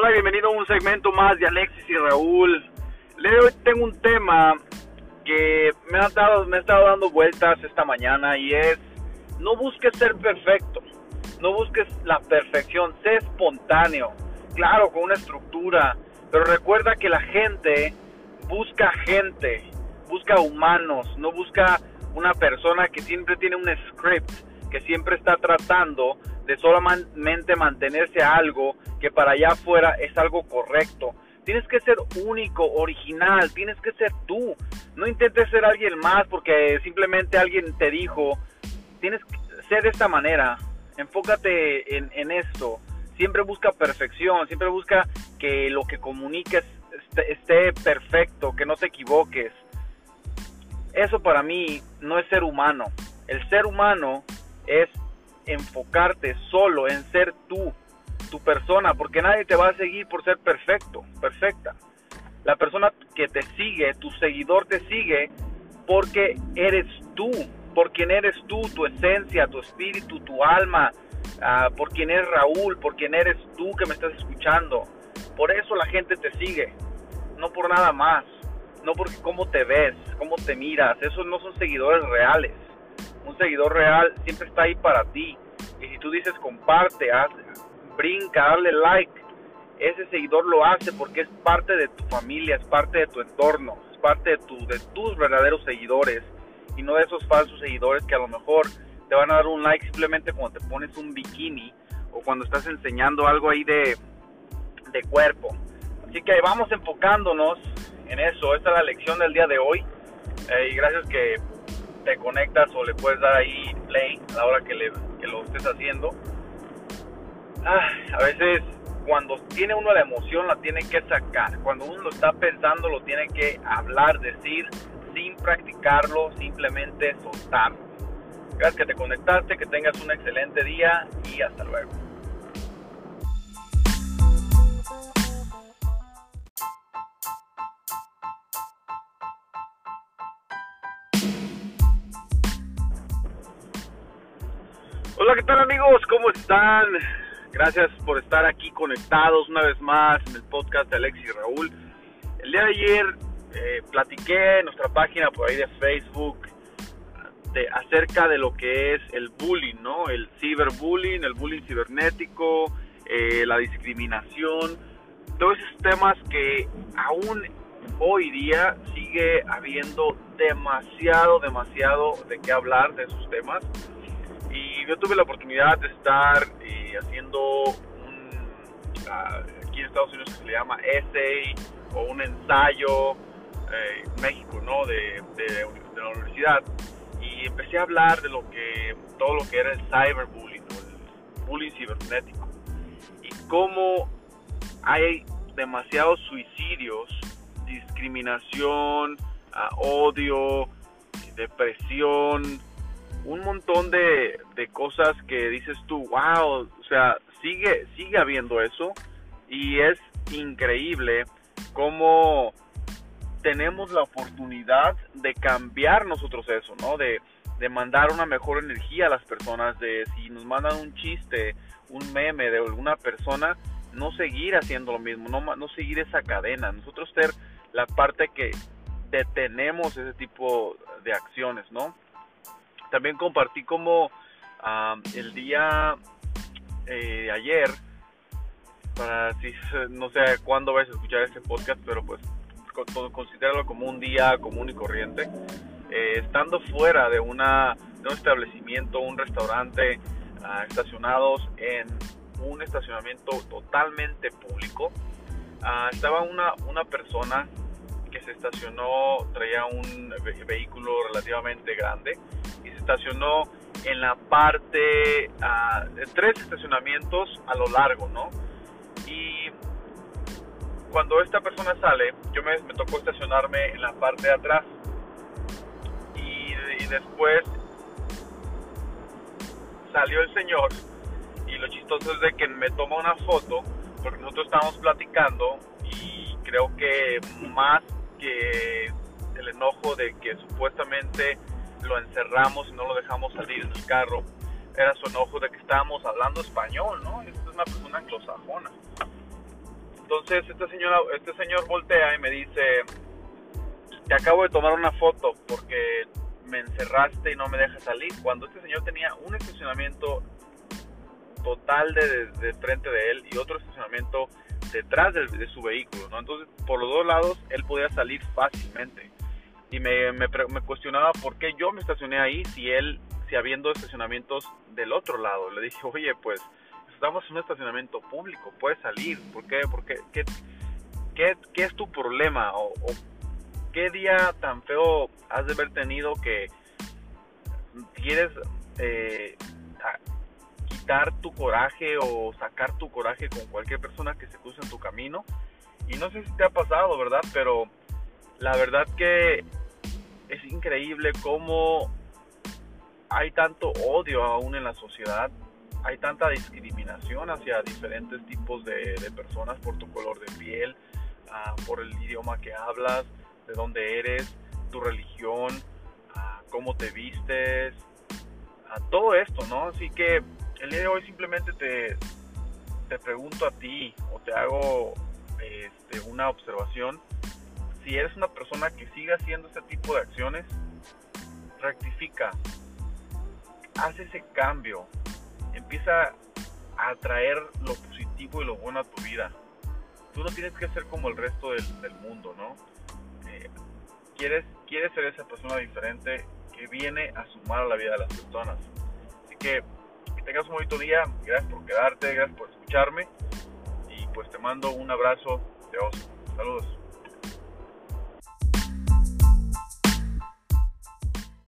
Hola, bienvenido a un segmento más de Alexis y Raúl. Le hoy tengo un tema que me ha, dado, me ha estado dando vueltas esta mañana y es no busques ser perfecto, no busques la perfección, sé espontáneo, claro, con una estructura, pero recuerda que la gente busca gente, busca humanos, no busca una persona que siempre tiene un script, que siempre está tratando de solamente mantenerse algo que para allá afuera es algo correcto. Tienes que ser único, original, tienes que ser tú. No intentes ser alguien más porque simplemente alguien te dijo, tienes que ser de esta manera. Enfócate en, en esto. Siempre busca perfección, siempre busca que lo que comuniques esté perfecto, que no te equivoques. Eso para mí no es ser humano. El ser humano es enfocarte solo en ser tú, tu persona, porque nadie te va a seguir por ser perfecto, perfecta. La persona que te sigue, tu seguidor te sigue porque eres tú, por quien eres tú, tu esencia, tu espíritu, tu alma, uh, por quien es Raúl, por quien eres tú que me estás escuchando. Por eso la gente te sigue, no por nada más, no porque cómo te ves, cómo te miras, esos no son seguidores reales un seguidor real siempre está ahí para ti. Y si tú dices comparte, haz, brinca, dale like, ese seguidor lo hace porque es parte de tu familia, es parte de tu entorno, es parte de, tu, de tus verdaderos seguidores y no de esos falsos seguidores que a lo mejor te van a dar un like simplemente cuando te pones un bikini o cuando estás enseñando algo ahí de, de cuerpo. Así que vamos enfocándonos en eso. Esta es la lección del día de hoy. Eh, y gracias que te conectas o le puedes dar ahí play a la hora que, le, que lo estés haciendo. Ah, a veces cuando tiene uno la emoción la tiene que sacar. Cuando uno lo está pensando lo tiene que hablar, decir, sin practicarlo, simplemente soltarlo. Gracias que te conectaste, que tengas un excelente día y hasta luego. Hola, ¿qué tal amigos? ¿Cómo están? Gracias por estar aquí conectados una vez más en el podcast de Alex y Raúl. El día de ayer eh, platiqué en nuestra página por ahí de Facebook de, acerca de lo que es el bullying, ¿no? El ciberbullying, el bullying cibernético, eh, la discriminación, todos esos temas que aún hoy día sigue habiendo demasiado, demasiado de qué hablar de esos temas y yo tuve la oportunidad de estar eh, haciendo un, uh, aquí en Estados Unidos se le llama essay o un ensayo eh, México, ¿no? De, de, de, la universidad y empecé a hablar de lo que todo lo que era el cyberbullying o el bullying cibernético y cómo hay demasiados suicidios, discriminación, uh, odio, depresión, un montón de, de cosas que dices tú, wow, o sea, sigue, sigue habiendo eso y es increíble cómo tenemos la oportunidad de cambiar nosotros eso, ¿no? De, de mandar una mejor energía a las personas, de si nos mandan un chiste, un meme de alguna persona, no seguir haciendo lo mismo, no, no seguir esa cadena, nosotros ser la parte que detenemos ese tipo de acciones, ¿no? También compartí como um, el día eh, ayer, no sé cuándo vais a escuchar este podcast, pero pues considéralo como un día común y corriente. Eh, estando fuera de, una, de un establecimiento, un restaurante, uh, estacionados en un estacionamiento totalmente público, uh, estaba una, una persona que se estacionó, traía un vehículo relativamente grande y se estacionó en la parte, uh, de tres estacionamientos a lo largo, ¿no? Y cuando esta persona sale, yo me, me tocó estacionarme en la parte de atrás y, y después salió el señor y lo chistoso es de que me toma una foto porque nosotros estábamos platicando y creo que más que el enojo de que supuestamente lo encerramos y no lo dejamos salir en el carro, era su enojo de que estábamos hablando español, ¿no? Esta es una persona anglosajona. Entonces este señor, este señor voltea y me dice, te acabo de tomar una foto porque me encerraste y no me dejas salir. Cuando este señor tenía un estacionamiento total de, de, frente de él y otro estacionamiento detrás de, de, su vehículo, ¿no? Entonces, por los dos lados, él podía salir fácilmente. Y me, me, cuestionaba por qué yo me estacioné ahí si él, si habiendo estacionamientos del otro lado. Le dije, oye, pues estamos en un estacionamiento público, puedes salir. ¿Por qué? ¿Por qué? ¿Qué, qué, qué es tu problema? O, qué día tan feo has de haber tenido que quieres eh, quitar tu coraje o sacar tu coraje con cualquier persona que se cruce en tu camino. Y no sé si te ha pasado, ¿verdad? Pero la verdad que es increíble cómo hay tanto odio aún en la sociedad, hay tanta discriminación hacia diferentes tipos de, personas por tu color de piel, uh, por el idioma que hablas, de dónde eres, tu religión, uh, cómo te vistes, uh, todo esto, ¿no? Así que el día de hoy simplemente te, te pregunto a ti o te hago este, una observación. Si eres una persona que sigue haciendo este tipo de acciones, rectifica, haz ese cambio, empieza a atraer lo positivo y lo bueno a tu vida. Tú no tienes que ser como el resto del, mundo, ¿no? Eh, quieres, quieres ser esa persona diferente que viene a sumar a la vida de las personas. Así que tengas un bonito día, gracias por quedarte, gracias por escucharme y pues te mando un abrazo de oso. Saludos.